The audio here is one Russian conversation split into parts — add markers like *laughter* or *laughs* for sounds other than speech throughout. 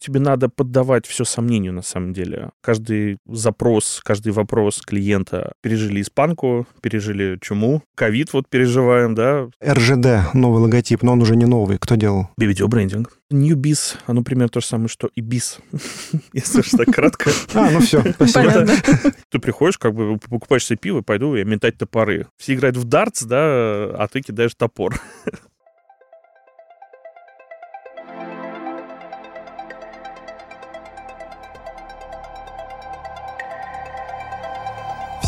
тебе надо поддавать все сомнению на самом деле. Каждый запрос, каждый вопрос клиента пережили испанку, пережили чуму, ковид вот переживаем, да. РЖД, новый логотип, но он уже не новый. Кто делал? Видеобрендинг. New Biz, оно примерно то же самое, что и Biz. Если уж так кратко. *laughs* А, ну все, спасибо. Ты приходишь, как бы покупаешь себе пиво, пойду я метать топоры. Все играют в дартс, да, а ты кидаешь топор. *laughs*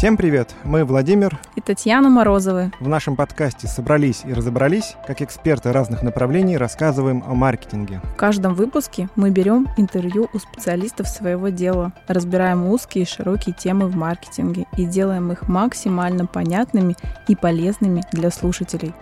Всем привет! Мы Владимир и Татьяна Морозовы. В нашем подкасте «Собрались и разобрались», как эксперты разных направлений рассказываем о маркетинге. В каждом выпуске мы берем интервью у специалистов своего дела, разбираем узкие и широкие темы в маркетинге и делаем их максимально понятными и полезными для слушателей.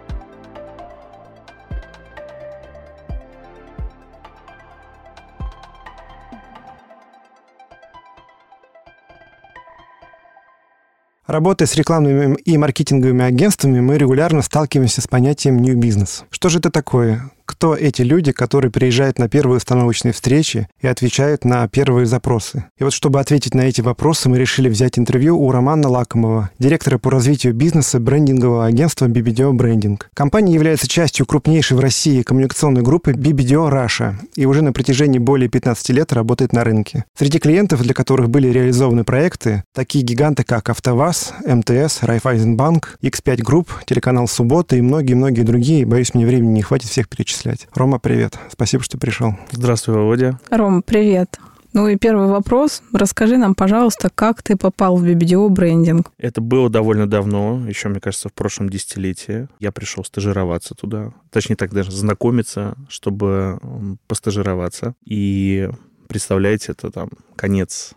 Работая с рекламными и маркетинговыми агентствами, мы регулярно сталкиваемся с понятием new business. Что же это такое? Кто эти люди, которые приезжают на первые установочные встречи и отвечают на первые запросы. И вот чтобы ответить на эти вопросы, мы решили взять интервью у Романа Лакомова, директора по развитию бизнеса брендингового агентства BBDO Branding. Компания является частью крупнейшей в России коммуникационной группы BBDO Russia и уже на протяжении более 15 лет работает на рынке. Среди клиентов, для которых были реализованы проекты, такие гиганты, как АвтоВАЗ, МТС, Райфайзенбанк, X5 Group, телеканал Суббота и многие-многие другие. Боюсь, мне времени не хватит всех перечислить перечислять. Рома, привет. Спасибо, что пришел. Здравствуй, Володя. Рома, привет. Ну и первый вопрос. Расскажи нам, пожалуйста, как ты попал в BBDO брендинг? Это было довольно давно, еще, мне кажется, в прошлом десятилетии. Я пришел стажироваться туда. Точнее, так даже знакомиться, чтобы постажироваться. И представляете, это там конец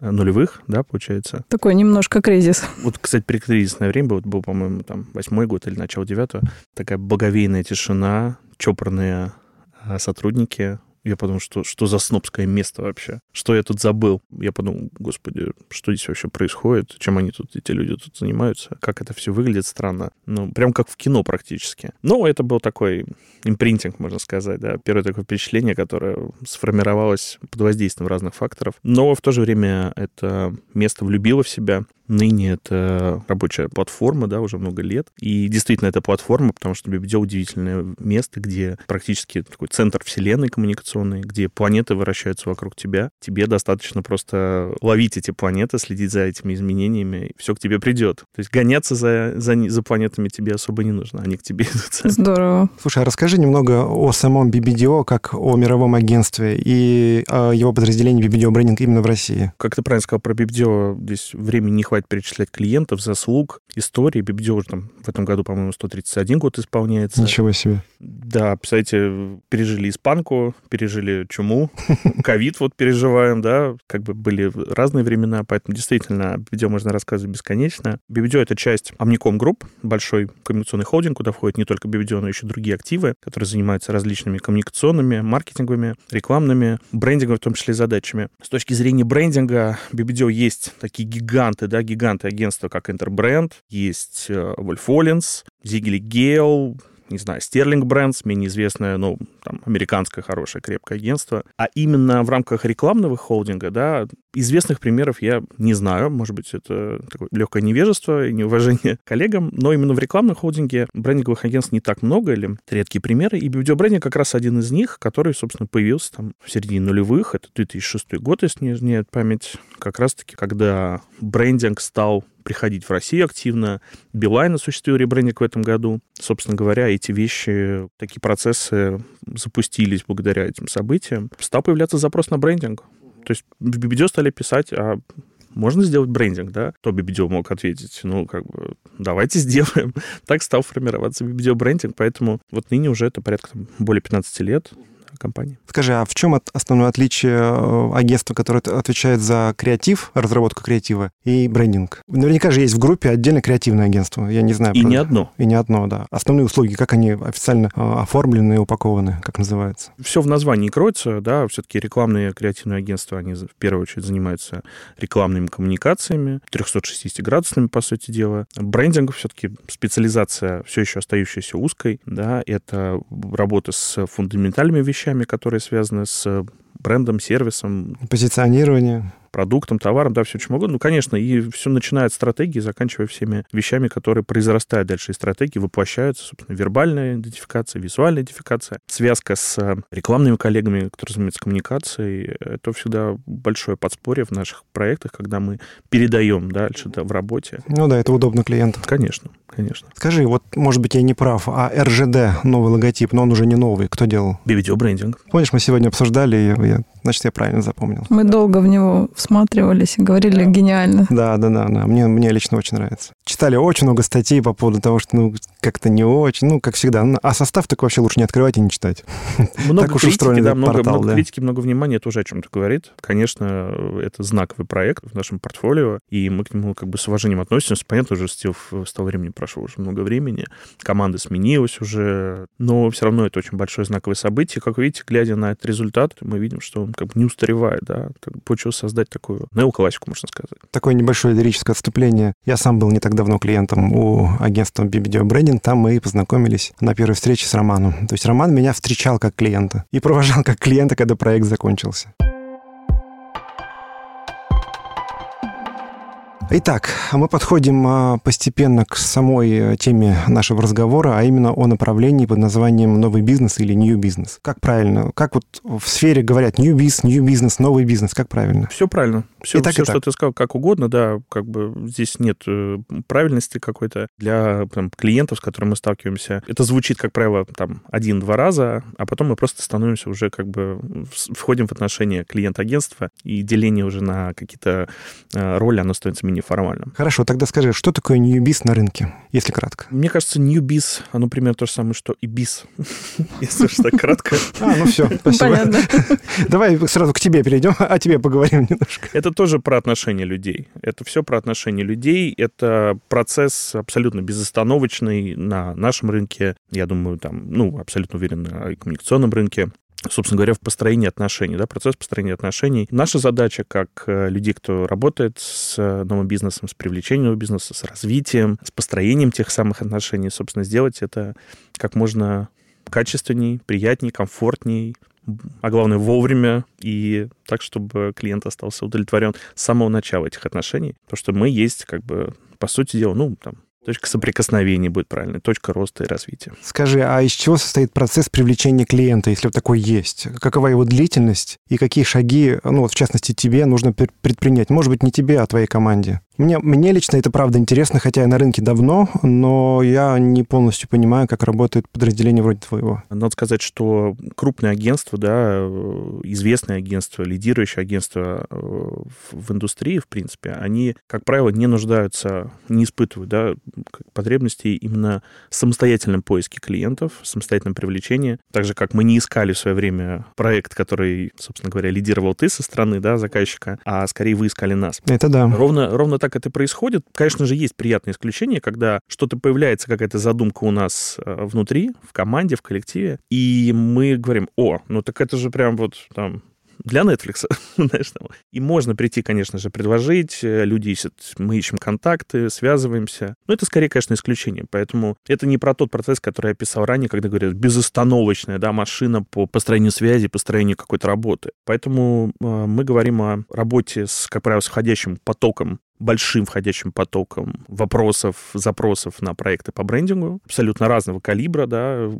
нулевых, да, получается. Такой немножко кризис. Вот, кстати, предкризисное время было, был, по-моему, там восьмой год или начало девятого. Такая благовейная тишина, чопорные а, сотрудники. Я подумал, что, что за снобское место вообще? Что я тут забыл? Я подумал, господи, что здесь вообще происходит? Чем они тут, эти люди тут занимаются? Как это все выглядит странно? Ну, прям как в кино практически. Ну, это был такой импринтинг, можно сказать, да. Первое такое впечатление, которое сформировалось под воздействием разных факторов. Но в то же время это место влюбило в себя. Ныне это рабочая платформа, да, уже много лет. И действительно, это платформа, потому что BBDO удивительное место, где практически такой центр вселенной коммуникационной, где планеты вращаются вокруг тебя. Тебе достаточно просто ловить эти планеты, следить за этими изменениями, и все к тебе придет. То есть гоняться за, за, за планетами тебе особо не нужно, они к тебе идут. Здорово. Слушай, а расскажи немного о самом BBDO, как о мировом агентстве и о его подразделении BBDO брендинг именно в России. Как ты правильно сказал про BBDO, здесь времени не хватит хватит перечислять клиентов, заслуг, истории. Уже там в этом году, по-моему, 131 год исполняется. Ничего себе. Да, представляете, пережили испанку, пережили чуму, *laughs* ковид вот переживаем, да, как бы были разные времена, поэтому действительно BBDO можно рассказывать бесконечно. BBDO — это часть Omnicom Group, большой коммуникационный холдинг, куда входит не только BBDO, но еще другие активы, которые занимаются различными коммуникационными, маркетинговыми, рекламными, брендинговыми в том числе задачами. С точки зрения брендинга BBDO есть такие гиганты, да, гиганты агентства, как Interbrand, есть Wolf Оллинс, Зигели Гейл, не знаю, Стерлинг Брендс, менее известное, ну, там, американское хорошее крепкое агентство. А именно в рамках рекламного холдинга, да, известных примеров я не знаю. Может быть, это такое легкое невежество и неуважение *laughs* коллегам, но именно в рекламном холдинге брендинговых агентств не так много, или редкие примеры. И видеобрендинг как раз один из них, который, собственно, появился там в середине нулевых. Это 2006 год, если не изменяет память. Как раз-таки, когда брендинг стал приходить в Россию активно. Билайн осуществил ребрендинг в этом году. Собственно говоря, эти вещи, такие процессы запустились благодаря этим событиям. Стал появляться запрос на брендинг. То есть в BBDO стали писать, а можно сделать брендинг, да? То BBDO мог ответить, ну, как бы, давайте сделаем. *laughs* так стал формироваться BBDO брендинг, поэтому вот ныне уже это порядка там, более 15 лет компании. Скажи, а в чем основное отличие э, агентства, которое отвечает за креатив, разработку креатива и брендинг? Наверняка же есть в группе отдельно креативное агентство. Я не знаю. И про... не одно. И не одно, да. Основные услуги, как они официально э, оформлены и упакованы, как называется? Все в названии кроется, да. Все-таки рекламные креативные агентства, они в первую очередь занимаются рекламными коммуникациями, 360-градусными, по сути дела. Брендинг все-таки специализация все еще остающаяся узкой, да. Это работа с фундаментальными вещами, вещами, которые связаны с брендом, сервисом. Позиционирование продуктом, товаром, да, все чем угодно. Ну, конечно, и все начинает с стратегии, заканчивая всеми вещами, которые произрастают дальше из стратегии, воплощаются, собственно, вербальная идентификация, визуальная идентификация, связка с э, рекламными коллегами, которые занимаются коммуникацией. Это всегда большое подспорье в наших проектах, когда мы передаем дальше да, в работе. Ну да, это удобно клиентам. Конечно, конечно. Скажи, вот, может быть, я не прав, а РЖД, новый логотип, но он уже не новый, кто делал? BBDO брендинг. Помнишь, мы сегодня обсуждали, я, значит, я правильно запомнил. Мы долго в него всматривались и говорили гениально. Да, да, да, да. Мне, мне лично очень нравится. Читали очень много статей по поводу того, что, ну, как-то не очень, ну, как всегда. Ну, а состав так вообще лучше не открывать и не читать. Много так уж критики, да, много, портал, много да. критики, много внимания, тоже о чем-то говорит. Конечно, это знаковый проект в нашем портфолио, и мы к нему как бы с уважением относимся. Понятно, уже с того времени прошло уже много времени, команда сменилась уже, но все равно это очень большое знаковое событие. Как вы видите, глядя на этот результат, мы видим, что он как бы не устаревает, да, получилось создать такую неоклассику, можно сказать. Такое небольшое лирическое отступление. Я сам был не так давно клиентом у агентства BBDO Branding. Там мы и познакомились на первой встрече с Романом. То есть Роман меня встречал как клиента и провожал как клиента, когда проект закончился. Итак, мы подходим а, постепенно к самой э, теме нашего разговора, а именно о направлении под названием новый бизнес или new бизнес. Как правильно? Как вот в сфере говорят new бизнес, new бизнес, новый бизнес? Как правильно? Все правильно. Все, и так, все и что ты сказал, как угодно, да, как бы здесь нет э, правильности какой-то для там, клиентов, с которыми мы сталкиваемся. Это звучит, как правило, там один-два раза, а потом мы просто становимся уже как бы входим в отношения клиент-агентства, и деление уже на какие-то э, роли, оно становится неформальным. Хорошо, тогда скажи, что такое ньюбиз на рынке, если кратко? Мне кажется, ньюбиз, оно примерно то же самое, что и биз, *laughs* если уж так кратко. А, ну все, спасибо. Понятно. *laughs* Давай сразу к тебе перейдем, о тебе поговорим немножко. Это тоже про отношения людей. Это все про отношения людей. Это процесс абсолютно безостановочный на нашем рынке. Я думаю, там, ну, абсолютно уверен на коммуникационном рынке собственно говоря, в построении отношений, да, процесс построения отношений. Наша задача, как э, людей, кто работает с э, новым бизнесом, с привлечением нового бизнеса, с развитием, с построением тех самых отношений, собственно, сделать это как можно качественней, приятней, комфортней, а главное вовремя, и так, чтобы клиент остался удовлетворен с самого начала этих отношений. Потому что мы есть, как бы, по сути дела, ну, там, Точка соприкосновения будет правильной, точка роста и развития. Скажи, а из чего состоит процесс привлечения клиента, если вот такой есть? Какова его длительность и какие шаги, ну вот в частности тебе, нужно предпринять? Может быть, не тебе, а твоей команде? Мне, мне лично это правда интересно, хотя я на рынке давно, но я не полностью понимаю, как работает подразделение вроде твоего. Надо сказать, что крупные агентства, да, известные агентства, лидирующие агентства э, в индустрии, в принципе, они, как правило, не нуждаются, не испытывают да, потребностей именно в самостоятельном поиске клиентов, самостоятельном привлечении. Так же, как мы не искали в свое время проект, который, собственно говоря, лидировал ты со стороны да, заказчика, а скорее вы искали нас. Это да. Ровно, ровно так это происходит. Конечно же, есть приятные исключения, когда что-то появляется, какая-то задумка у нас э, внутри, в команде, в коллективе, и мы говорим, о, ну так это же прям вот там для Netflix, *laughs* знаешь, там. И можно прийти, конечно же, предложить, э, люди ищут, мы ищем контакты, связываемся. Но это скорее, конечно, исключение. Поэтому это не про тот процесс, который я писал ранее, когда говорят безостановочная, да, машина по построению связи, построению какой-то работы. Поэтому э, мы говорим о работе с, как правило, с входящим потоком большим входящим потоком вопросов, запросов на проекты по брендингу, абсолютно разного калибра, да,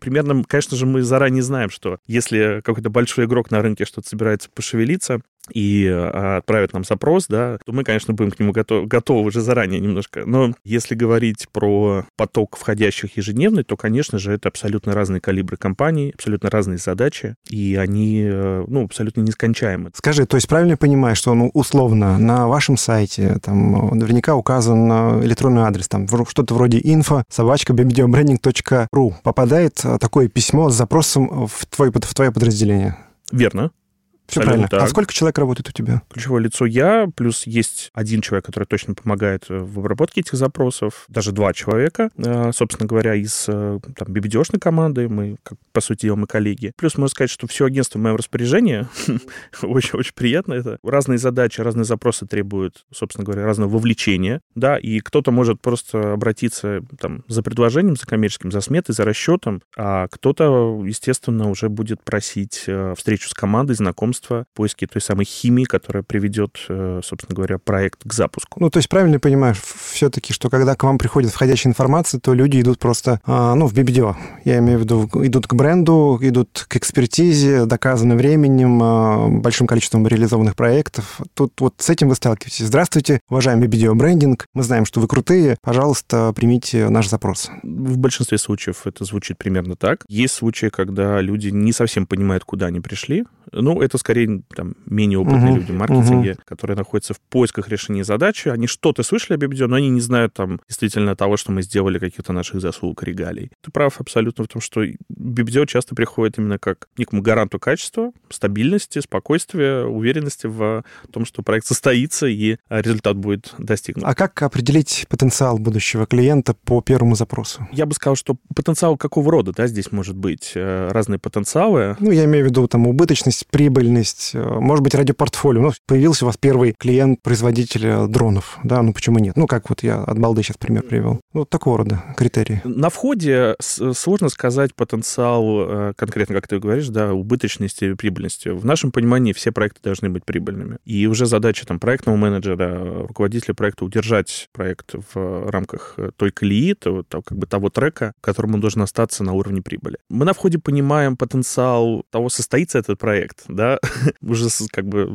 примерно, конечно же, мы заранее знаем, что если какой-то большой игрок на рынке что-то собирается пошевелиться, и а, отправят нам запрос, да, то мы, конечно, будем к нему готов, готовы уже заранее немножко. Но если говорить про поток входящих ежедневный, то, конечно же, это абсолютно разные калибры компаний, абсолютно разные задачи, и они, э, ну, абсолютно нескончаемы. Скажи, то есть правильно я понимаю, что, ну, условно, на вашем сайте там наверняка указан э, электронный адрес, там что-то вроде info собачка babydiobranding.ru попадает э, такое письмо с запросом в, твой, в твое подразделение? Верно Все правильно. А так. сколько человек работает у тебя? Ключевое лицо я, плюс есть один человек, который точно помогает э, в обработке этих запросов, даже два человека, э, собственно говоря, из э, там, BBD-шной команды, мы, как, по сути дела, мы коллеги. Плюс можно сказать, что все агентство в моем распоряжении, *laughs* очень-очень приятно это. Разные задачи, разные запросы требуют, собственно говоря, разного вовлечения, да, и кто-то может просто обратиться там за предложением, за коммерческим, за сметой, за расчетом, а кто-то, естественно, уже будет просить встречу с командой, знакомства, поиски той самой химии, которая приведет, э, собственно говоря, проект к запуску. Ну, то есть правильно понимаешь все-таки, что когда к вам приходит входящая информация, то люди идут просто, а, ну, в BBDO. Я имею в виду, идут к бренду, идут к экспертизе, доказанным временем, а, большим количеством реализованных проектов. Тут вот с этим вы сталкиваетесь. Здравствуйте, уважаемый BBDO брендинг. Мы знаем, что вы крутые. Пожалуйста, примите наш запрос. В большинстве случаев это звучит примерно так. Есть случаи, когда люди не совсем понимают, куда они пришли. Ну, это скорее там, менее опытные Мгм, люди в маркетинге, которые находятся в поисках решения задачи. Они что-то слышали об BBDO, но они не знают там действительно того, что мы сделали, каких-то наших заслуг, регалий. Ты прав абсолютно в том, что BBDO часто приходит именно как некому гаранту качества, стабильности, спокойствия, уверенности в том, что проект состоится и а, результат будет достигнут. А как определить потенциал будущего клиента по первому запросу? Я бы сказал, что потенциал какого рода, да, здесь может быть э, разные потенциалы. Ну, я имею в виду там убыточность, прибыльность, э, может быть, ради портфолио. Ну, появился у вас первый клиент, производитель э, дронов, да, ну почему нет? Ну, как вот я от балды сейчас пример привел. Ну, вот такого рода критерии. На входе сложно сказать потенциал э, конкретно, как ты говоришь, да, убыточности и прибыльности. В нашем понимании все проекты должны быть прибыльными. И уже задача там проектного менеджера, руководителя проекта удержать проект в рамках той колеи, того, как бы того трека, которым он должен остаться на уровне прибыли. Мы на входе понимаем потенциал того, состоится этот проект, да, *laughs* уже как бы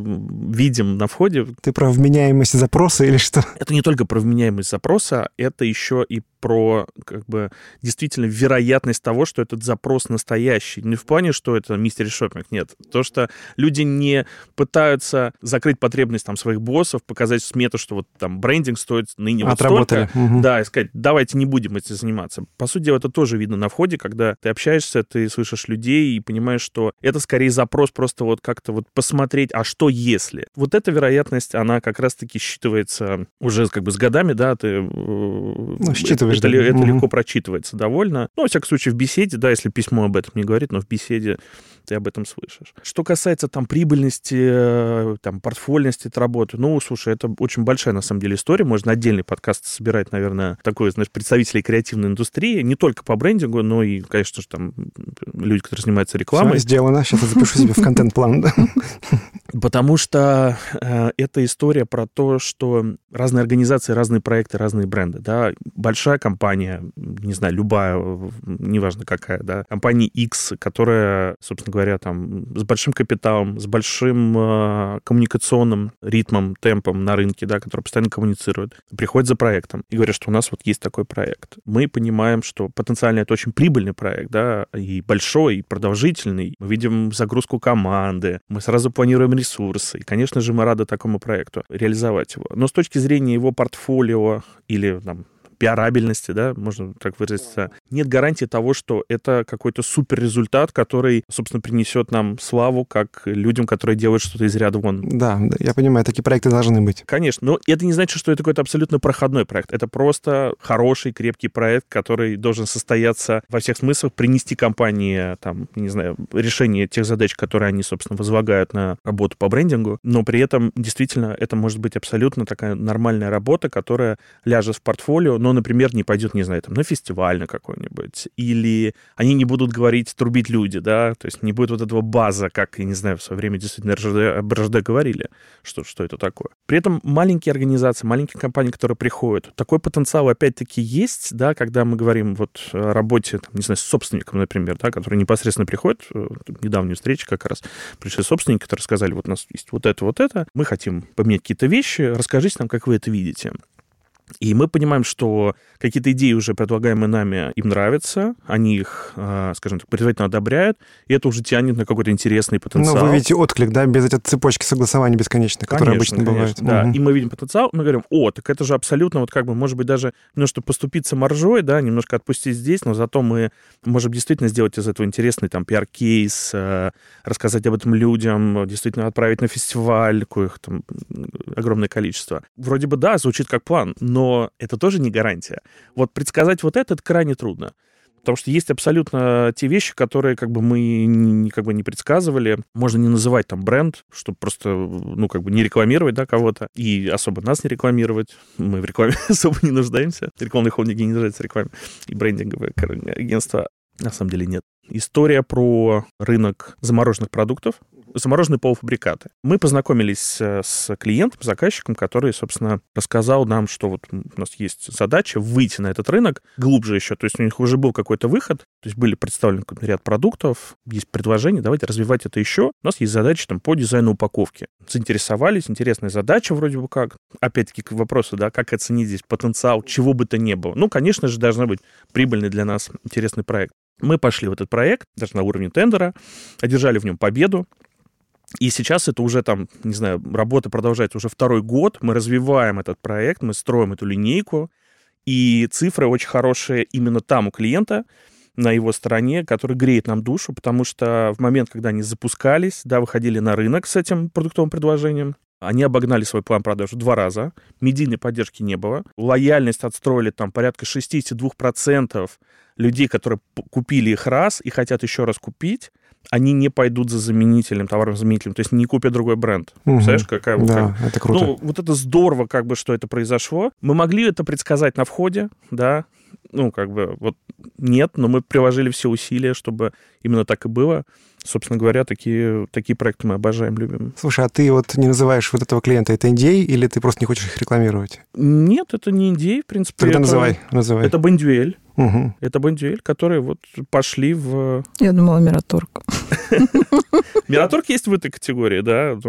видим на входе, Ты про вменяемость запроса или что? это не только про вменяемость запроса, это еще и про как бы действительно вероятность того, что этот запрос настоящий. Не в плане, что это мистери шопинг, нет. То, что люди не пытаются закрыть потребность там своих боссов, показать смету, что вот там брендинг стоит ныне вот столько. Мгм. Да, и сказать, давайте не будем этим заниматься. По сути дела, это тоже видно на входе, когда ты общаешься, ты слышишь людей и понимаешь, что это скорее запрос просто вот как-то вот посмотреть, а что если? Вот эта вероятность, она как раз-таки считывается уже как бы с годами, да, ты... Ну, считываешь, это, это легко прочитывается довольно. Ну, во всяком случае, в беседе, да, если письмо об этом не говорит, но в беседе ты об этом слышишь. Что касается там прибыльности, э, там, портфольности этой работы, ну, слушай, это очень большая, на самом деле, история. Можно отдельный подкаст собирать, наверное, такой, знаешь, представителей креативной индустрии, не только по брендингу, но и, конечно же, там люди, которые занимаются рекламой. сделано. Сейчас я запишу себе в контент-план. Потому что э, это история про то, что разные организации, разные проекты, разные бренды, да. Большая компания, не знаю, любая, неважно какая, да, компания X, которая, собственно говоря, там с большим капиталом, с большим э, коммуникационным ритмом, темпом на рынке, да, который постоянно коммуницирует, приходит за проектом и говорит, что у нас вот есть такой проект. Мы понимаем, что потенциально это очень прибыльный проект, да, и большой, и продолжительный. Мы видим загрузку команды, мы сразу планируем ресурсы. И, конечно же, мы рады такому проекту реализовать его. Но с точки зрения его портфолио или там, пиарабельности, да, можно так выразиться, нет гарантии того, что это какой-то супер результат, который, собственно, принесет нам славу как людям, которые делают что-то из ряда вон. Да, да, я понимаю, такие проекты должны быть. Конечно, но это не значит, что это какой-то абсолютно проходной проект. Это просто хороший, крепкий проект, который должен состояться во всех смыслах, принести компании, там, не знаю, решение тех задач, которые они, собственно, возлагают на работу по брендингу, но при этом действительно это может быть абсолютно такая нормальная работа, которая ляжет в портфолио, но, например, не пойдет, не знаю, там, на фестиваль на какой-нибудь, или они не будут говорить, трубить люди, да, то есть не будет вот этого база, как, я не знаю, в свое время действительно РЖД, РЖД говорили, что, что это такое. При этом маленькие организации, маленькие компании, которые приходят, такой потенциал опять-таки есть, да, когда мы говорим вот о работе, там, не знаю, с собственником, например, да, который непосредственно приходит, э, недавнюю встречу как раз, пришли собственники, которые сказали, вот у нас есть вот это, вот это, мы хотим поменять какие-то вещи, расскажите нам, как вы это видите. И мы понимаем, что какие-то идеи, уже предлагаемые нами, им нравятся, они их, а, скажем так, предварительно одобряют, и это уже тянет на какой-то интересный потенциал. Ну, вы видите отклик, да, без этой цепочки согласования бесконечной, которая обычно конечно, бывает. Да, угу. и мы видим потенциал, мы говорим, о, так это же абсолютно, вот как бы, может быть, даже немножко поступиться маржой, да, немножко отпустить здесь, но зато мы можем действительно сделать из этого интересный там пиар-кейс, э, рассказать об этом людям, действительно отправить на фестиваль, коих там огромное количество. Вроде бы, да, звучит как план, но это тоже не гарантия. Вот предсказать вот это, это крайне трудно. Потому что есть абсолютно те вещи, которые как бы мы не, как бы не предсказывали. Можно не называть там бренд, чтобы просто, ну, как бы не рекламировать, да, кого-то. И особо нас не рекламировать. Мы в рекламе *laughs* особо не нуждаемся. Рекламные холдинги не нуждаются в рекламе. И брендинговые агентства на самом деле нет. История про рынок замороженных продуктов замороженные полуфабрикаты. Мы познакомились с клиентом, заказчиком, который, собственно, рассказал нам, что вот у нас есть задача выйти на этот рынок глубже еще. То есть у них уже был какой-то выход, то есть были представлены ряд продуктов, есть предложение, давайте развивать это еще. У нас есть задача там по дизайну упаковки. Заинтересовались, интересная задача вроде бы как. Опять-таки к вопросу, да, как оценить здесь потенциал, чего бы то ни было. Ну, конечно же, должен быть прибыльный для нас интересный проект. Мы пошли в этот проект, даже на уровне тендера, одержали в нем победу. И сейчас это уже там, не знаю, работа продолжается уже второй год. Мы развиваем этот проект, мы строим эту линейку. И цифры очень хорошие именно там у клиента, на его стороне, который греет нам душу, потому что в момент, когда они запускались, да, выходили на рынок с этим продуктовым предложением, они обогнали свой план продаж два раза, медийной поддержки не было, лояльность отстроили там порядка 62% людей, которые купили их раз и хотят еще раз купить, они не пойдут за заменителем, товарным заменителем, то есть не купят другой бренд. Угу. Представляешь, какая... Да, как... это круто. Ну, вот это здорово, как бы, что это произошло. Мы могли это предсказать на входе, да, ну, как бы, вот нет, но мы приложили все усилия, чтобы именно так и было. Собственно говоря, такие, такие проекты мы обожаем, любим. Слушай, а ты вот не называешь вот этого клиента, это NDA, или ты просто не хочешь их рекламировать? Нет, это не NDA, в принципе. Тогда это, называй, называй. Это Бендюэль. Угу. Это Бендюэль, которые вот пошли в... Я думала, Мираторг. *laughs* Мираторг есть в этой категории, да.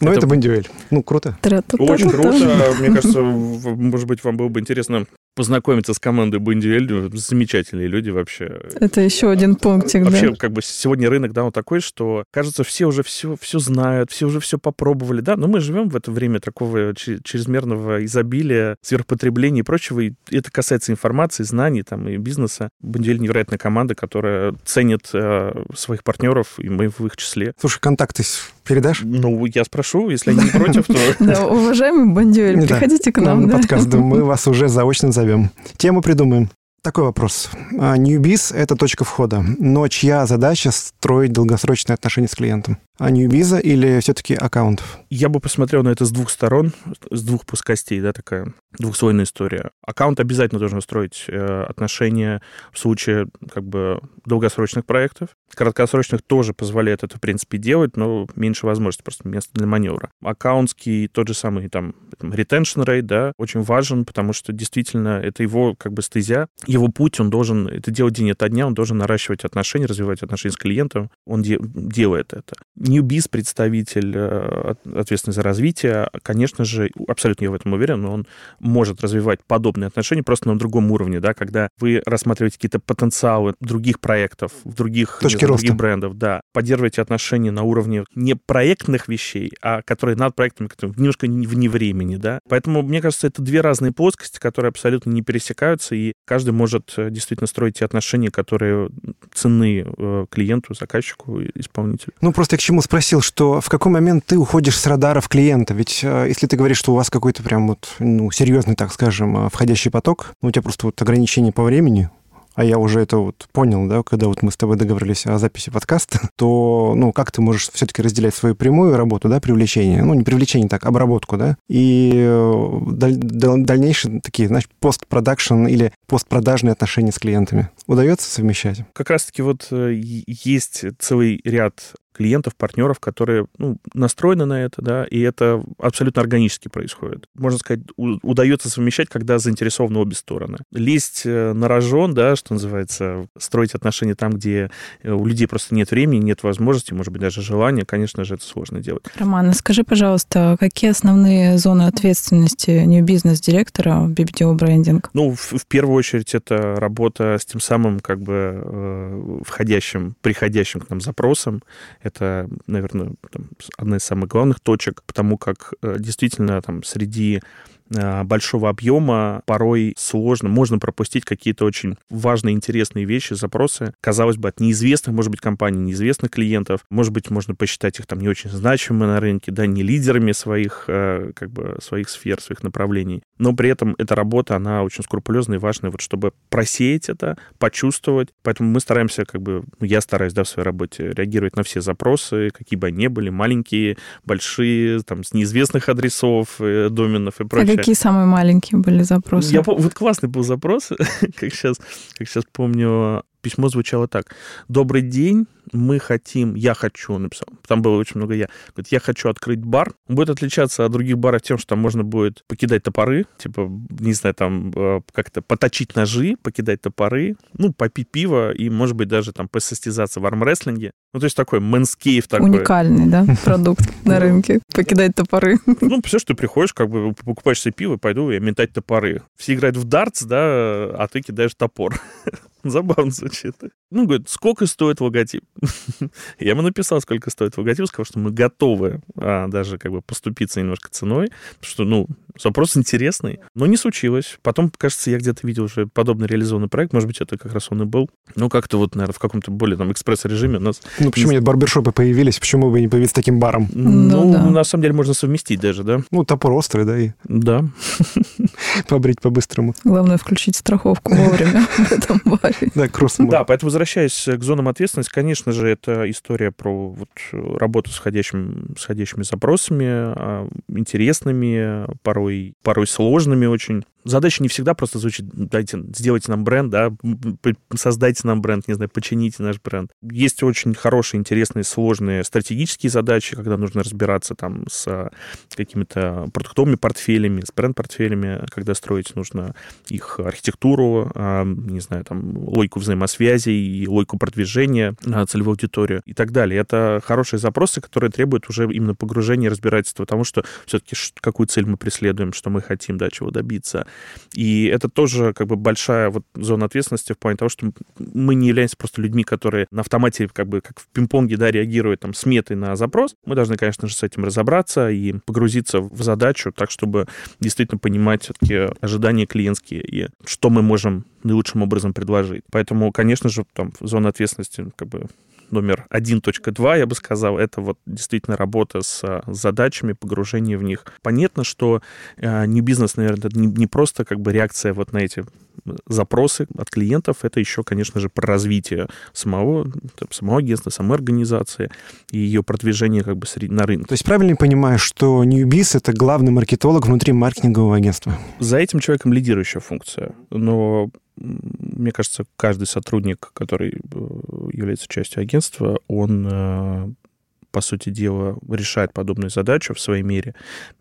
Ну, это, это Бендюэль. Ну, круто. Очень круто. *laughs* Мне кажется, может быть, вам было бы интересно познакомиться с командой Бондюэль. Замечательные люди вообще. Это еще один пунктик, Вообще, да? как бы сегодня рынок, да, он такой, что, кажется, все уже все, все знают, все уже все попробовали, да, но мы живем в это время такого чрезмерного изобилия, сверхпотребления и прочего, и это касается информации, знаний там и бизнеса. Бондюэль невероятная команда, которая ценит э, своих партнеров, и мы в их числе. Слушай, контакты передашь? Ну, я спрошу, если они не против, то... *laughs* Да, уважаемый Бондюэль, приходите к нам. На подкаст, мы вас уже заочно назовем. Тему придумаем. Такой вопрос. А, Newbiz — это точка входа, но чья задача строить долгосрочные отношения с клиентом? А Newbiz или все-таки аккаунтов? Я бы посмотрел на это с двух сторон, с двух плоскостей, да, такая двухслойная история. Аккаунт обязательно должен строить э, отношения в случае как бы долгосрочных проектов. Краткосрочных тоже позволяет это, в принципе, делать, но меньше возможностей, просто место для маневра. Аккаунтский тот же самый там retention rate, да, очень важен, потому что действительно это его как бы стезя, его путь, он должен это делать день ото дня, он должен наращивать отношения, развивать отношения с клиентом, он де- делает это. Newbiz, представитель, э, ответственный за развитие, конечно же, абсолютно я в этом уверен, но он может развивать подобные отношения просто на другом уровне, да, когда вы рассматриваете какие-то потенциалы других проектов, других, Точки знаю, других брендов, да, поддерживаете отношения на уровне не проектных вещей, а которые над проектами, которые немножко вне времени, да. Поэтому, мне кажется, это две разные плоскости, которые абсолютно не пересекаются, и каждый может э, действительно строить те отношения, которые ценны э, клиенту, заказчику, исполнителю. Ну, просто к чему спросил, что в какой момент ты уходишь с радаров клиента? Ведь э, если ты говоришь, что у вас какой-то прям вот, ну, серьезный, так скажем, входящий поток, ну, у тебя просто вот ограничение по времени, а я уже это вот понял, да, когда вот мы с тобой договорились о записи подкаста, *laughs* то, ну, как ты можешь все-таки разделять свою прямую работу, да, привлечение, ну, не привлечение, так, обработку, да, и э, даль- дальнейшие такие, значит, постпродакшн или постпродажные отношения с клиентами. Удается совмещать? Как раз-таки вот э, есть целый ряд клиентов, партнеров, которые ну, настроены на это, да, и это абсолютно органически происходит. Можно сказать, удается совмещать, когда заинтересованы обе стороны. Лезть э, на рожон, да, что называется, строить отношения там, где э, у людей просто нет времени, нет возможности, может быть, даже желания, конечно же, это сложно делать. Роман, скажи, пожалуйста, какие основные зоны ответственности New Business директора в BBDO брендинг? Ну, в, в первую очередь, это работа с тем самым, как бы, э, входящим, приходящим к нам запросом. Это, наверное, там, одна из самых главных точек, потому как э, действительно там среди Э, большого объема порой сложно, можно пропустить какие-то очень важные, интересные вещи, запросы, казалось бы, от неизвестных, может быть, компаний, неизвестных клиентов, может быть, можно посчитать их там не очень значимыми на рынке, да, не лидерами своих, э, как бы, своих сфер, своих направлений, но при этом эта работа, она очень скрупулезная и важная, вот чтобы просеять это, почувствовать, поэтому мы стараемся, как бы, ну, я стараюсь, да, в своей работе реагировать на все запросы, какие бы они ни были, маленькие, большие, там, с неизвестных адресов, э, доменов и прочее. Какие самые маленькие были запросы? Я, вот классный был запрос, *laughs* как сейчас, как сейчас помню, письмо звучало так. «Добрый день, мы хотим, я хочу, написал, там было очень много я, говорит, я хочу открыть бар, он будет отличаться от других баров тем, что там можно будет покидать топоры, типа, не знаю, там э, как-то поточить ножи, покидать топоры, ну, попить пиво и, может быть, даже там посостязаться в армрестлинге. Ну, то есть такой мэнскейв такой. Уникальный, да, *laughs* продукт на рынке, покидать топоры. *laughs* Ну, все, что ты приходишь, как бы покупаешь себе пиво, пойду я метать топоры. Все играют в дартс, да, а ты кидаешь топор. *laughs* *laughs* Забавно звучит. Ну, говорит, сколько стоит логотип? *laughs* Я ему написал, сколько стоит логотип, сказал, что мы готовы а, даже как бы поступиться немножко ценой, потому что, ну, запрос интересный, но не случилось. Потом, кажется, я где-то видел уже подобный реализованный проект, может быть, это как раз он и был. Ну, как-то вот, наверное, в каком-то более там экспресс-режиме у нас... Ну, почему нет барбершопы появились, почему бы не появиться таким баром? Ну, ну да. на самом деле можно совместить даже, да? Ну, топор острый, да, и... Да. *laughs* Побрить по-быстрому. Главное включить страховку вовремя в этом баре. *laughs* Да, кросс Да, поэтому возвращаясь к зонам ответственности, конечно же, это история про вот работу с ходящими, с ходящими запросами, а, интересными, порой, порой сложными очень. Задача не всегда просто звучит, дайте, сделайте нам бренд, да, создайте нам бренд, не знаю, почините наш бренд. Есть очень хорошие, интересные, сложные стратегические задачи, когда нужно разбираться там с какими-то продуктовыми портфелями, с бренд-портфелями, когда строить нужно их архитектуру, а, не знаю, там, логику взаимосвязи и логику продвижения на целевую аудиторию и так далее. Это хорошие запросы, которые требуют уже именно погружения и разбирательства, потому что все-таки какую цель мы преследуем, что мы хотим, да, чего добиться. И это тоже как бы большая вот зона ответственности в плане того, что мы не являемся просто людьми, которые на автомате как бы как в пинг-понге, да, реагируют там сметой на запрос. Мы должны, конечно же, с этим разобраться и погрузиться в задачу так, чтобы действительно понимать все-таки ожидания клиентские и что мы можем наилучшим образом предложить. Поэтому, конечно же, там зона ответственности как бы номер 1.2, я бы сказал, это вот действительно работа с задачами, погружение в них. Понятно, что э, не бизнес, наверное, это не, не просто как бы реакция вот на эти запросы от клиентов, это еще, конечно же, про развитие самого, там, самого агентства, самой организации и ее продвижение как бы на рынке. То есть правильно понимаю, что Newbiz — это главный маркетолог внутри маркетингового агентства? За этим человеком лидирующая функция, но мне кажется, каждый сотрудник, который э, является частью агентства, он э, по сути дела, решает подобную задачу в своей мере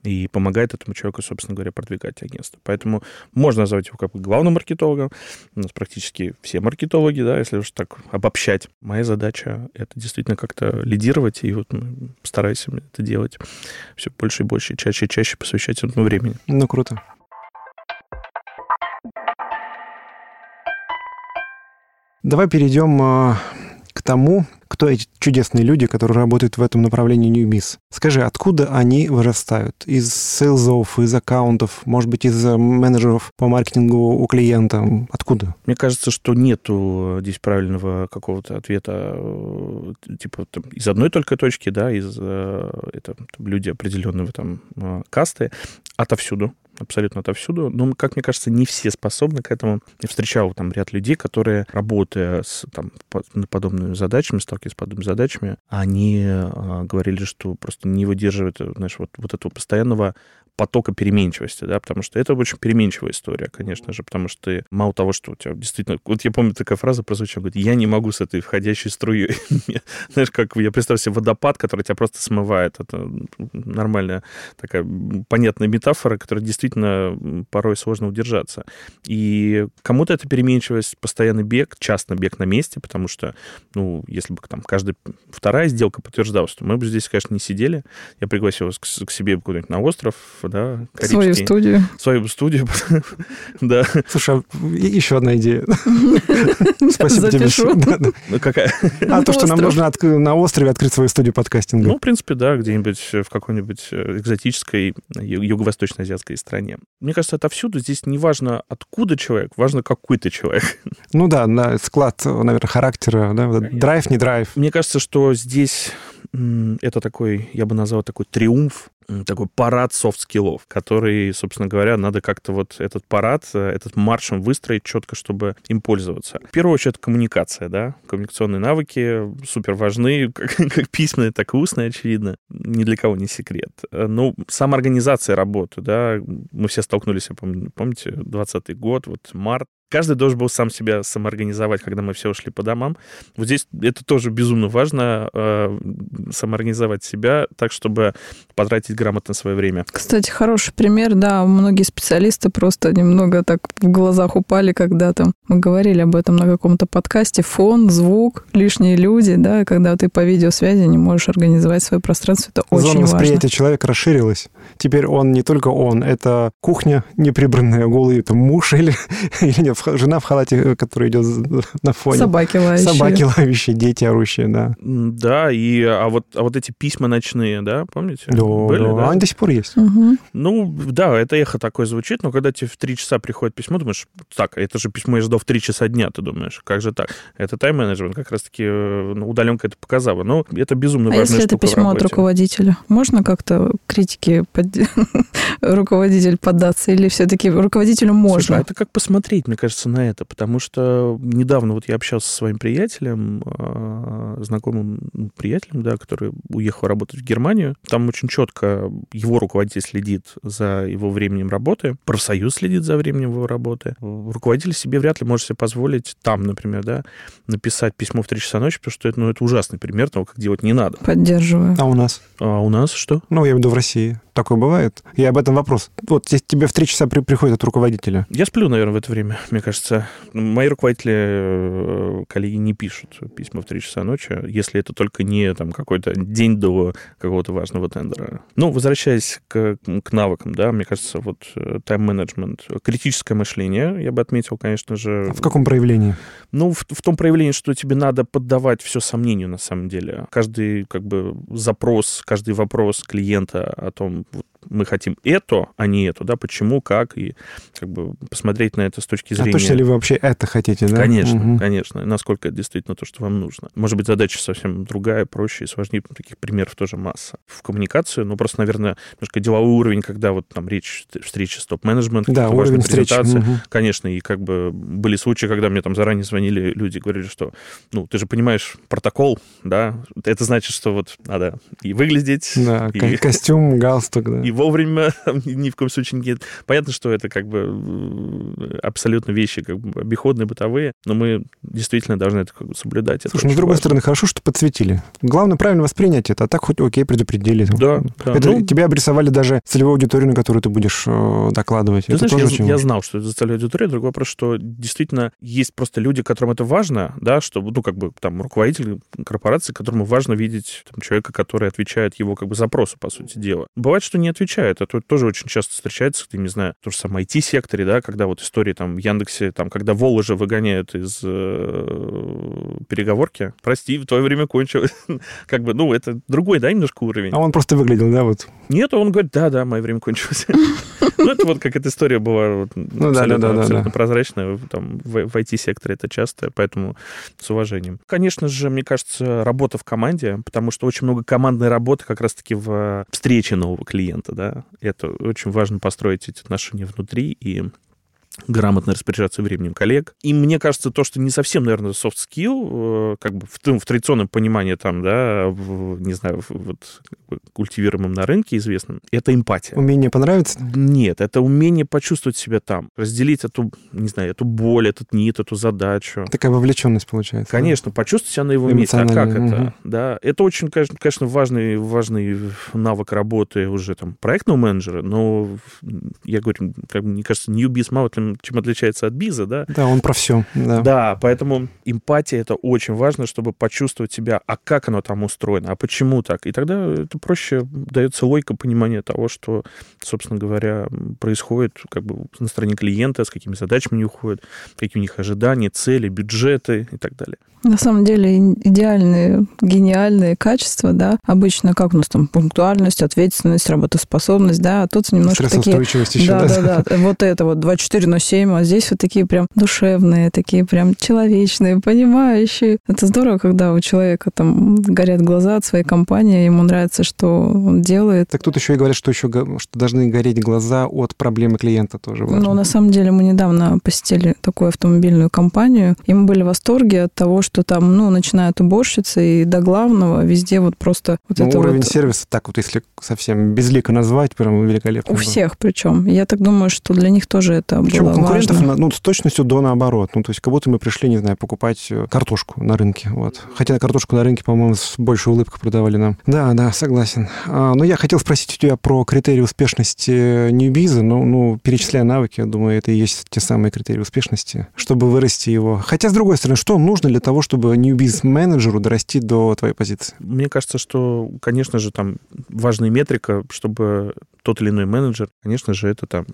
и помогает этому человеку, собственно говоря, продвигать агентство. Поэтому можно назвать его как бы главным маркетологом. У нас практически все маркетологи, да, если уж так обобщать. Моя задача — это действительно как-то лидировать, и вот мы стараемся это делать все больше и больше, чаще и чаще посвящать этому времени. Ну, круто. Давай перейдем а, к тому, кто эти чудесные люди, которые работают в этом направлении Newbiz. Скажи, откуда они вырастают? Из сейлзов, из аккаунтов, может быть, из э, менеджеров по маркетингу у клиента? Откуда? Мне кажется, что нету здесь правильного какого-то ответа, э, типа там, из одной только точки, да, из э, это, там, люди определенного там касты, отовсюду абсолютно отовсюду. Но, как мне кажется, не все способны к этому. Я встречал там ряд людей, которые, работая с там, подобными задачами, сталкиваясь с подобными задачами, они э, говорили, что просто не выдерживают, знаешь, вот, вот этого постоянного потока переменчивости, да, потому что это очень переменчивая история, конечно же, потому что ты, мало того, что у тебя действительно... Вот я помню, такая фраза прозвучала, говорит, я не могу с этой входящей струей. *laughs* Знаешь, как я представляю себе водопад, который тебя просто смывает. Это нормальная такая понятная метафора, которая действительно порой сложно удержаться. И кому-то эта переменчивость, постоянный бег, часто бег на месте, потому что, ну, если бы там каждая вторая сделка подтверждалась, то мы бы здесь, конечно, не сидели. Я пригласил вас к себе куда-нибудь на остров, да, Свою студию. Свою студию, *laughs* да. Слушай, а еще одна идея. *laughs* Спасибо тебе. Ну, какая? А то, что нам нужно на острове открыть свою студию подкастинга. Ну, в принципе, да, где-нибудь в какой-нибудь э, экзотической юго-восточно-азиатской стране. Мне кажется, отовсюду здесь не важно, откуда человек, важно, какой ты человек. *laughs* Ну да, на склад, наверное, характера, да, драйв, не драйв. Мне кажется, что здесь это такой, я бы назвал такой триумф такой парад софт-скиллов, который, собственно говоря, надо как-то вот этот парад, э, этот маршем выстроить четко, чтобы им пользоваться. В первую очередь, коммуникация, да, коммуникационные навыки супер важны, *laughs* как, как письменные, так и устные, очевидно. Ни для кого не секрет. Ну, сама организация работы, да, мы все столкнулись, я помню, помните, 20 год, вот март, Каждый должен был сам себя самоорганизовать, когда мы все ушли по домам. Вот здесь это тоже безумно важно, э, самоорганизовать себя так, чтобы потратить грамотно свое время. Кстати, хороший пример, да, многие специалисты просто немного так в глазах упали, когда там мы говорили об этом на каком-то подкасте, фон, звук, лишние люди, да, когда ты по видеосвязи не можешь организовать свое пространство, это очень Зона важно. восприятия человека расширилась. Теперь он не только он, это кухня неприбранная, голый это муж или, *laughs* или нет, жена в халате, э, которая идет на фоне. Собаки лающие. Собаки лающие, дети орущие, да. Да, и а вот, а вот эти письма ночные, да, помните? Да, Были, да. да? Они до сих пор есть. Угу. Ну, да, это эхо такое звучит, но когда тебе в три часа приходит письмо, думаешь, так, это же письмо я ждал в три часа дня, ты думаешь, как же так? Это тайм-менеджмент, как раз-таки э, ну, удаленка это показала. Но это безумно а важная если это письмо от руководителя, можно как-то критике под... *laughs* руководитель поддаться? Или все-таки руководителю можно? Слушай, а это как посмотреть, мне кажется, на это, потому что недавно вот я общался со своим приятелем, а, знакомым приятелем, да, который уехал работать в Германию. Там очень четко его руководитель следит за его временем работы, профсоюз следит за временем его работы. Руководитель себе вряд ли может себе позволить там, например, да, написать письмо в 3 часа ночи, потому что это, ну, это ужасный пример того, как делать не надо. Поддерживаю. А у нас? А у нас что? Ну, я имею в виду в России. Такое бывает? И об этом вопрос. Вот тебе в три часа при, приходит от руководителя. Я сплю, наверное, в это время, мне кажется. Мои руководители, э, коллеги не пишут письма в три часа ночи, если это только не там какой-то день до какого-то важного тендера. Ну, возвращаясь к, к навыкам, да, мне кажется, вот э, тайм-менеджмент, критическое мышление, я бы отметил, конечно же. А в каком проявлении? Ну, в, в том проявлении, что тебе надо поддавать все сомнению на самом деле. Каждый как бы запрос, каждый вопрос клиента о том, вот, мы хотим это, а не это, да, почему, как, и как бы посмотреть на это с точки зрения... А точно ли вы вообще это хотите, да? Конечно, угу. конечно, насколько это действительно то, что вам нужно. Может быть, задача совсем другая, проще и сложнее, таких примеров тоже масса. В коммуникацию, ну, просто, наверное, немножко деловой уровень, когда вот там речь, встречи с топ-менеджментом, да, уровень встречи. Угу. Конечно, и как бы были случаи, когда мне там заранее звонили люди, говорили, что, ну, ты же понимаешь протокол, да, это значит, что вот надо и выглядеть... Да, и... костюм, галстук, да. И вовремя, *laughs* ни в коем случае нет. Понятно, что это как бы абсолютно вещи как бы обиходные, бытовые, но мы действительно должны это как бы соблюдать. Слушай, ну, с другой важно. стороны, хорошо, что подсветили. Главное правильно воспринять это, а так хоть окей, предупредили. Да, да. Это ну, тебя обрисовали даже целевую аудиторию, на которую ты будешь э, докладывать. Ты это знаешь, тоже я, я знал, что это за целевая аудитория. Другой вопрос, что действительно есть просто люди, которым это важно, да, что, ну, как бы там руководитель корпорации, которому важно видеть там, человека, который отвечает его как бы запросу, по сути дела. Бывает, что не отвечает. Это тоже очень часто встречается, ты, не знаю, то же самое IT-секторе, да, когда вот истории там в Яндексе, там, когда Воложа выгоняют из э, переговорки, прости, в твое время кончилось. *laughs* как бы, ну, это другой, да, немножко уровень. А он просто выглядел, да, вот? Нет, он говорит, да-да, мое время кончилось. *laughs* Ну, это вот как эта история была Ну, абсолютно прозрачная. Там в IT-секторе это часто, поэтому с уважением. Конечно же, мне кажется, работа в команде, потому что очень много командной работы как раз-таки в встрече нового клиента, да. Это очень важно построить эти отношения внутри и грамотно распоряжаться временем коллег. И мне кажется, то, что не совсем, наверное, soft skill, э, как бы в, в традиционном понимании там, да, в, не знаю, вот культивируемым на рынке известным, это эмпатия. Умение понравится? Нет, это умение почувствовать себя там, разделить эту, не знаю, эту боль, этот нит, эту задачу. Такая вовлеченность получается. Конечно, да? почувствовать себя на его месте. А как угу. это? Да, это очень, конечно, важный, важный навык работы уже там проектного менеджера, но я говорю, как мне кажется, newbies мало чем, чем отличается от биза, да? Да, он про все. Да. да, поэтому эмпатия это очень важно, чтобы почувствовать себя, а как оно там устроено, а почему так. И тогда это проще дается логика понимания того, что, собственно говоря, происходит как бы на стороне клиента, с какими задачами они уходят, какие у них ожидания, цели, бюджеты и так далее. На самом деле идеальные, гениальные качества, да, обычно как у нас там пунктуальность, ответственность, работоспособность, да, а тут немножко такие... еще, да, да, да, да, вот это вот 24 на 7, а здесь вот такие прям душевные, такие прям человечные, понимающие. Это здорово, когда у человека там горят глаза от своей компании, ему нравится, что он делает. Так тут еще и говорят, что еще что должны гореть глаза от проблемы клиента тоже важно. Ну, на самом деле мы недавно посетили такую автомобильную компанию, и мы были в восторге от того, что там, ну, начиная от уборщицы и до главного, везде вот просто вот ну, это уровень вот... сервиса, так вот если совсем безлико назвать, прям великолепно. У всех причем. Я так думаю, что для них тоже это причем было конкурентов, важно. ну, с точностью до наоборот. Ну, то есть как будто мы пришли, не знаю, покупать э, картошку на рынке. Вот. Хотя картошку на рынке, по-моему, с большей улыбкой продавали нам. Да, да, согласен. А, но я хотел спросить у тебя про критерии успешности Ньюбиза. Ну, ну, перечисляя навыки, я думаю, это и есть те самые критерии успешности, чтобы вырасти его. Хотя, с другой стороны, что нужно для того, чтобы Newbiz менеджеру дорасти до твоей позиции? Мне кажется, что, конечно же, там важная метрика, чтобы тот или иной менеджер, конечно же, это там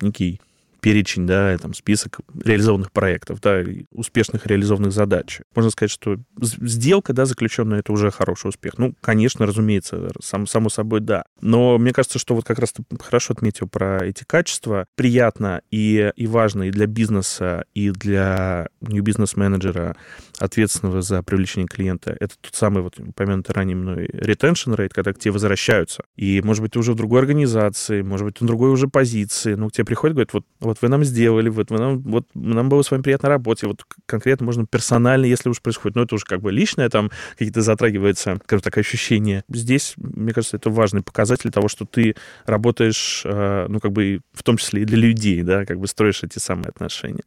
некий перечень, да, там список реализованных проектов, да, успешных реализованных задач. Можно сказать, что сделка, да, заключенная, это уже хороший успех. Ну, конечно, разумеется, сам, само собой, да. Но мне кажется, что вот как раз ты хорошо отметил про эти качества. Приятно и, и важно и для бизнеса, и для new бизнес-менеджера, ответственного за привлечение клиента. Это тот самый вот упомянутый ранее мной retention rate, когда к тебе возвращаются. И, может быть, ты уже в другой организации, может быть, в другой уже позиции. Ну, к тебе приходят, говорят, вот, вот вы нам сделали, вот, вы нам, вот нам было с вами приятно работать. Вот конкретно можно персонально, если уж происходит. Но это уже как бы личное, там какие-то затрагиваются, скажем так, ощущения. Здесь, мне кажется, это важный показатель того, что ты работаешь, э, ну, как бы в том числе и для людей, да, как бы строишь эти самые отношения.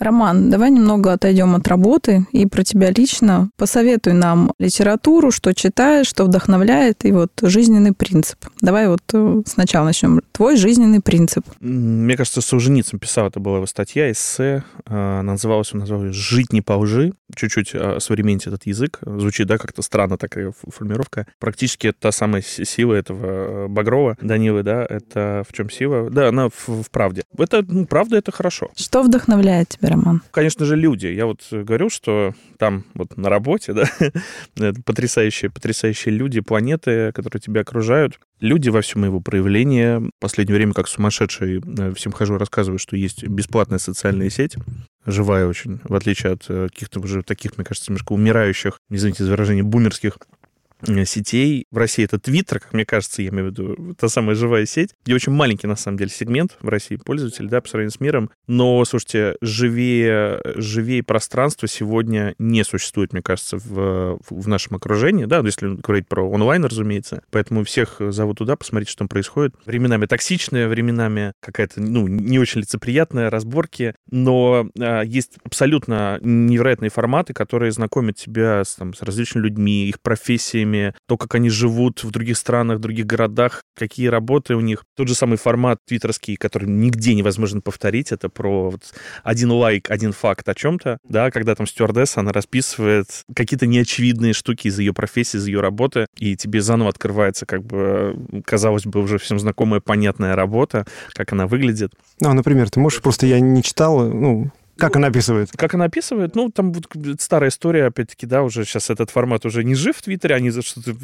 Роман, давай немного отойдем от работы и про тебя лично. Посоветуй нам литературу, что читаешь, что вдохновляет, и вот жизненный принцип. Давай вот э, сначала начнем. Твой жизненный принцип. Мне кажется, Солженицын писал, это была его статья, эссе. Она называлась, он назвал «Жить не по лжи». Чуть-чуть современнить этот язык. Звучит, да, как-то странно такая формировка. Практически та самая сила этого э, Багрова, Данилы, да, это в чем сила? Да, она в, в правде. Это, ну, правда, это хорошо. Что вдохновляет тебя? Роман? Конечно же, люди. Я вот говорю, что там вот на работе, *laughs* да, потрясающие, потрясающие люди, планеты, которые тебя окружают. Люди во всем его проявлении. В последнее время, как сумасшедший, э, всем хожу, рассказываю, что есть бесплатная социальная сеть, живая очень, в отличие от э, каких-то уже таких, мне кажется, немножко умирающих, извините за выражение, бумерских сетей. В России это Твиттер, как мне кажется, я имею в виду, та самая живая сеть, где очень маленький, на самом деле, сегмент в России пользователей, да, по сравнению с миром. Но, слушайте, живее, живее пространство сегодня не существует, мне кажется, в, в нашем окружении, да, если говорить про онлайн, разумеется. Поэтому всех зову туда, посмотреть, что там происходит. Временами токсичная, временами какая-то, ну, не очень лицеприятная разборки, но а, есть абсолютно невероятные форматы, которые знакомят тебя с, там, с различными людьми, их профессиями, историями, то, как они живут в других странах, в других городах, какие работы у них. Тот же самый формат твиттерский, который нигде невозможно повторить, это про вот один лайк, один факт о чем-то, да, когда там стюардесса, она расписывает какие-то неочевидные штуки из ее профессии, из ее работы, и тебе заново открывается, как бы, казалось бы, уже всем знакомая, понятная работа, как она выглядит. Ну, например, ты можешь, просто я не читал, ну, Как она описывает? Как она описывает? Ну, там вот старая история, опять-таки, да, уже сейчас этот формат уже не жив в Твиттере, они за что-то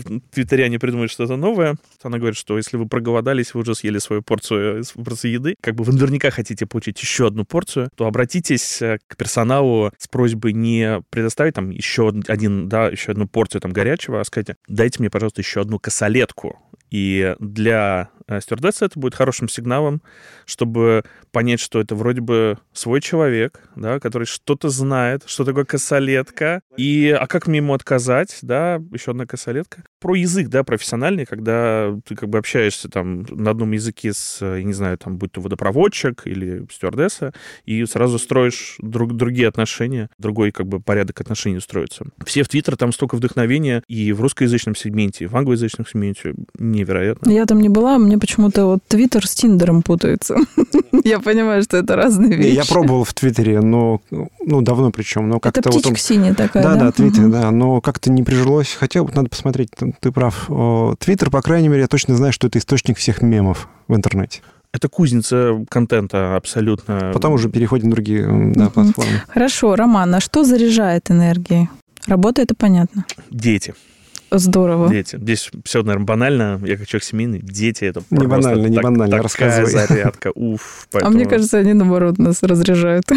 они придумают что-то новое. Она говорит, что если вы проголодались, вы уже съели свою порцию, э, порцию еды, как бы вы наверняка хотите получить еще одну порцию, то обратитесь э, к персоналу с просьбой не предоставить там еще один, да, еще одну порцию там горячего, а сказать, дайте мне, пожалуйста, еще одну косолетку. И для э, стюардессы это будет хорошим сигналом, чтобы понять, что это вроде бы свой человек, да, который что-то знает, что такое косолетка, и а как ему отказать, да, еще одна косолетка. Про язык, да, профессиональный, когда ты как бы общаешься там на одном языке с, я не знаю, там, будь то водопроводчик или стюардесса, и сразу строишь друг, другие отношения, другой как бы порядок отношений строится. Все в Твиттер, там столько вдохновения и в русскоязычном сегменте, и в англоязычном сегменте невероятно. Я там не была, мне почему-то вот Твиттер с Тиндером путается. *laughs* *laughs* Я понимаю, что это разные вещи. Я пробовал в Твиттере, но ну давно причем, но как-то это вот птичка он... синяя такая, да? да? Да, Твиттер, да, но как-то не прижилось. Хотя вот надо посмотреть, ты прав. Твиттер, по крайней мере, я точно знаю, что это источник всех мемов в интернете. Это кузница контента абсолютно. Потом уже переходим на другие да, платформы. Хорошо, Роман, а что заряжает энергией? Работа, это понятно. Дети. Здорово. Дети. Здесь все, наверное, банально. Я как человек семейный. Дети это не банально, не так, банально. Такая Рассказывай. зарядка. Уф. *laughs* Поэтому... А мне кажется, они, наоборот, нас разряжают. *laughs*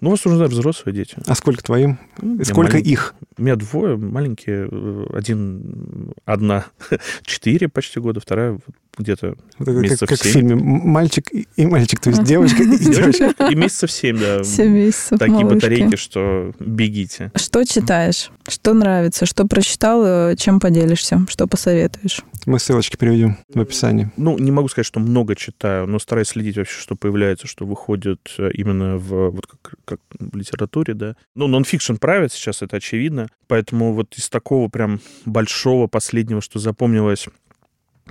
Ну, вас уже взрослые дети. А сколько твоим? И сколько малень... их? У меня двое маленькие. Один, одна *laughs* четыре почти года, вторая где-то месяцев как, как 7. в фильме «Мальчик и мальчик», то есть девочка и девочка. И месяцев 7, да. 7 месяцев, Такие малышки. батарейки, что бегите. Что читаешь? Что нравится? Что прочитал? э, Чем поделишься? Что посоветуешь? Мы ссылочки приведем в описании. Ну, не могу сказать, что много читаю, но стараюсь следить вообще, что появляется, что выходит э, именно в, вот как, как в литературе, да. Ну, нонфикшн правит сейчас, это очевидно. Поэтому вот из такого прям большого последнего, что запомнилось,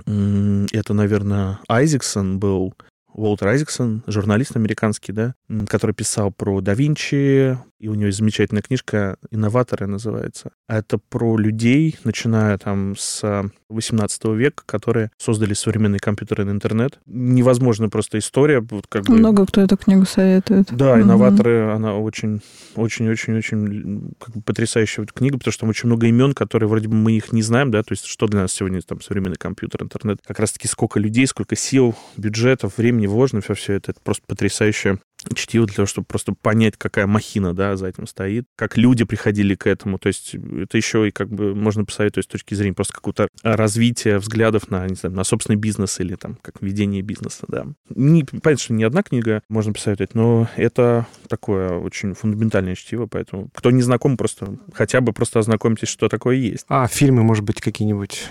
это, наверное, Айзексон был, Уолтер Айзексон, журналист американский, да, который писал про да Винчи, и у него есть замечательная книжка «Инноваторы» называется. А это про людей, начиная там с 18 века, которые создали современные компьютеры на интернет. Невозможно просто история. Вот как бы... Много кто эту книгу советует. Да, «Инноваторы», угу. она очень, очень, очень, очень как бы потрясающая книга, потому что там очень много имен, которые вроде бы мы их не знаем, да, то есть что для нас сегодня там современный компьютер, интернет. Как раз-таки сколько людей, сколько сил, бюджетов, времени вложено, все, все это, это просто потрясающее чтиво для того, чтобы просто понять, какая махина, да, за этим стоит, как люди приходили к этому. То есть это еще и как бы можно посоветовать с точки зрения просто какого-то развития взглядов на, не знаю, на собственный бизнес или там как ведение бизнеса, да. Не, понятно, что не одна книга можно посоветовать, но это такое очень фундаментальное чтиво, поэтому кто не знаком, просто хотя бы просто ознакомьтесь, что такое есть. А фильмы, может быть, какие-нибудь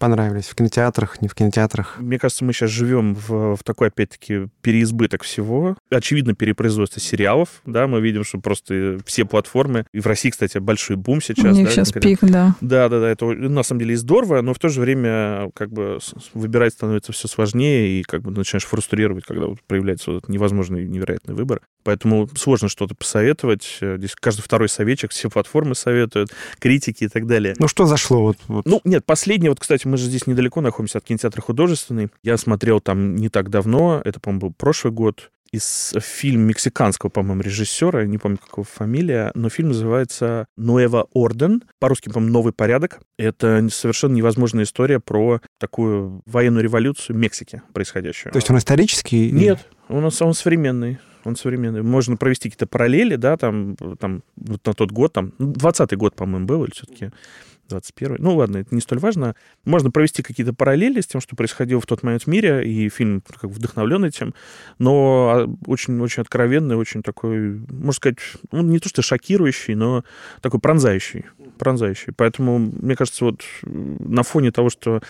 понравились? В кинотеатрах, не в кинотеатрах? Мне кажется, мы сейчас живем в, в такой, опять-таки, переизбыток всего. Очевидно, перепроизводство сериалов, да, мы видим, что просто все платформы, и в России, кстати, большой бум сейчас. У них да, сейчас конкретно. пик, да. Да, да, да, это на самом деле и здорово, но в то же время как бы выбирать становится все сложнее, и как бы начинаешь фрустрировать, когда вот проявляется вот этот невозможный невероятный выбор. Поэтому сложно что-то посоветовать. Здесь каждый второй советчик, все платформы советуют, критики и так далее. Ну, что зашло? Вот, вот. Ну, нет, последнее, вот, кстати, мы же здесь недалеко находимся от кинотеатра художественный. Я смотрел там не так давно, это, по-моему, был прошлый год, из фильма мексиканского, по-моему, режиссера, не помню, какого фамилия, но фильм называется «Nueva Orden», по-русски, по-моему, «Новый порядок». Это совершенно невозможная история про такую военную революцию Мексики происходящую. То есть он исторический? Нет, он, он современный он современный. Можно провести какие-то параллели, да, там, там вот на тот год, там, 20-й год, по-моему, был, или все-таки 21 Ну, ладно, это не столь важно. Можно провести какие-то параллели с тем, что происходило в тот момент в мире, и фильм как вдохновлен этим, но очень-очень откровенный, очень такой, можно сказать, ну, не то что шокирующий, но такой пронзающий, пронзающий. Поэтому, мне кажется, вот на фоне того, что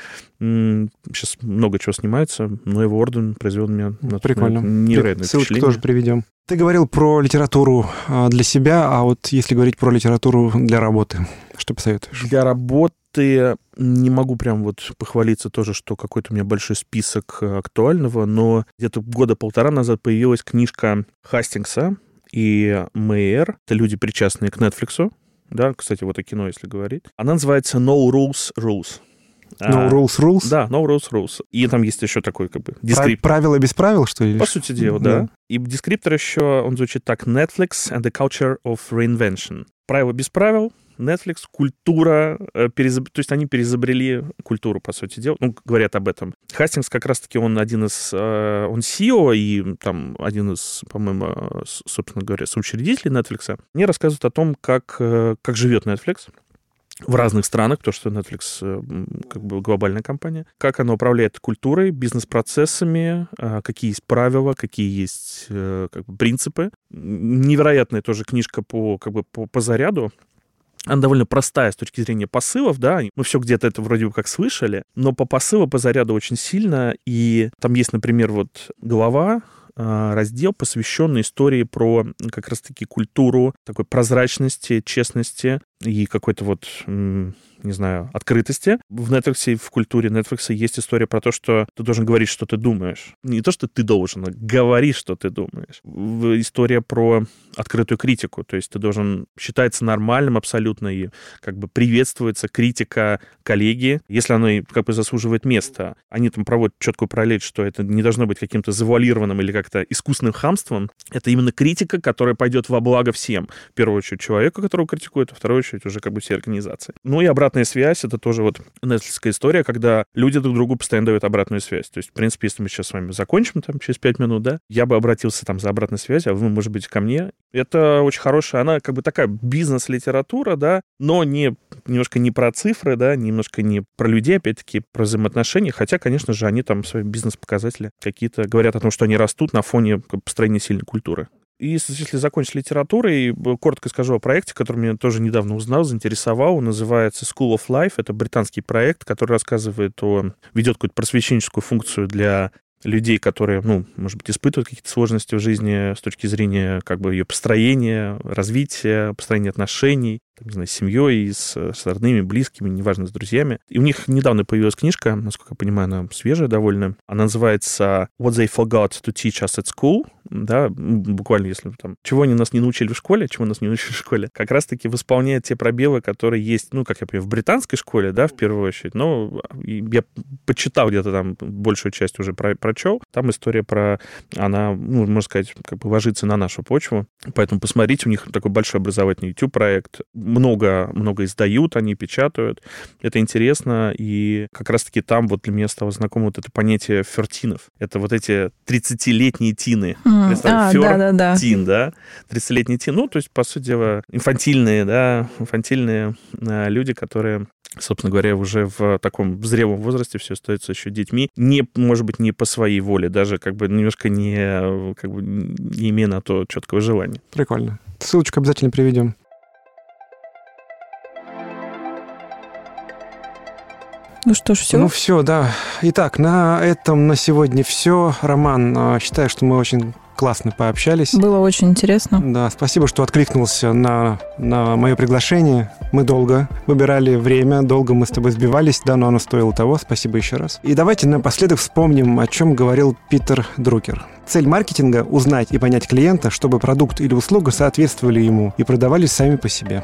м- сейчас много чего снимается, но его орден произвел меня на Прикольно. невероятное Ссылочку тоже приведем. Ты говорил про литературу а, для себя, а вот если говорить про литературу для работы, что посоветуешь? Для работы не могу прям вот похвалиться тоже, что какой-то у меня большой список э, актуального, но где-то года полтора назад появилась книжка Хастингса и Мэйер. Это люди, причастные к Netflix. Да, кстати, вот о кино, если говорить. Она называется No Rules Rules. No А, rules rules? Да, no rules rules. И там есть еще такой как бы дескриптор. Правила без правил, что ли? По сути дела, да. И дескриптор еще, он звучит так. Netflix and the culture of reinvention. Правила без правил, Netflix, культура, э, перезаб- то есть они перезабрели культуру, по сути дела, ну, говорят об этом. Хастингс как раз-таки он один из, э, он CEO и там один из, по-моему, э, собственно говоря, соучредителей Netflix. Мне рассказывают о том, как, как живет Netflix в разных странах, потому что Netflix как бы глобальная компания, как она управляет культурой, бизнес-процессами, какие есть правила, какие есть как бы, принципы. Невероятная тоже книжка по, как бы, по, по заряду. Она довольно простая с точки зрения посылов, да, мы все где-то это вроде бы как слышали, но по посылу, по заряду очень сильно, и там есть, например, вот глава, а, раздел, посвященный истории про как раз-таки культуру такой прозрачности, честности и какой-то вот, не знаю, открытости. В Netflix, в культуре Netflix есть история про то, что ты должен говорить, что ты думаешь. Не то, что ты должен, а говори, что ты думаешь. История про открытую критику, то есть ты должен считается нормальным абсолютно и как бы приветствуется критика коллеги, если она как бы заслуживает места. Они там проводят четкую параллель, что это не должно быть каким-то завуалированным или как-то искусственным хамством. Это именно критика, которая пойдет во благо всем. В первую очередь человеку, которого критикуют, а в вторую очередь уже как бы всей организации. Ну и обратная связь, это тоже вот нетфликсская история, когда люди друг другу постоянно дают обратную связь. То есть, в принципе, если мы сейчас с вами закончим там через пять минут, да, я бы обратился там за обратной связью, а вы, может быть, ко мне. Это очень хорошая, она как бы такая бизнес-литература, да, но не немножко не про цифры, да, немножко не про людей, опять-таки, про взаимоотношения, хотя, конечно же, они там свои бизнес-показатели какие-то говорят о том, что они растут на фоне построения сильной культуры. И если закончить литературой, б- коротко скажу о проекте, который меня тоже недавно узнал, заинтересовал. Он называется School of Life. Это британский проект, который рассказывает о... ведет какую-то просвещенческую функцию для людей, которые, ну, может быть, испытывают какие-то сложности в жизни с точки зрения как бы ее построения, развития, построения отношений, там, не знаю, с семьей, с, с родными, близкими, неважно, с друзьями. И у них недавно появилась книжка, насколько я понимаю, она свежая довольно. Она называется What They Forgot to Teach Us at School. Да, буквально, если там, чего они нас не научили в школе, чего нас не научили в школе, как раз-таки восполняет те пробелы, которые есть, ну, как я понимаю, в британской школе, да, в первую очередь. Но я почитал где-то там большую часть уже про, прочел. Там история про, она, ну, можно сказать, как бы ложится на нашу почву. Поэтому посмотрите, у них такой большой образовательный YouTube-проект. Много, много издают, они печатают. Это интересно. И как раз-таки там вот для меня стало знакомо вот это понятие фертинов. Это вот эти 30-летние тины. М, А, да-да-да. Тин, да, 30-летний тин. Ну, то есть, по сути дела, инфантильные, да, инфантильные а, люди, которые собственно говоря, уже в таком зрелом возрасте все остаются еще детьми, не, может быть, не по своей воле, даже как бы немножко не, как бы, не имея на то четкого желания. Прикольно. Ссылочку обязательно приведем. Ну что ж, все. Ну все, да. Итак, на этом на сегодня все. Роман, а, считаю, что мы очень классно пообщались. Было очень интересно. Да, спасибо, что откликнулся на, на мое приглашение. Мы долго выбирали время, долго мы с тобой сбивались, да, но оно стоило того. Спасибо еще раз. И давайте напоследок вспомним, о чем говорил Питер Друкер. Цель маркетинга – узнать и понять клиента, чтобы продукт или услуга соответствовали ему и продавались сами по себе.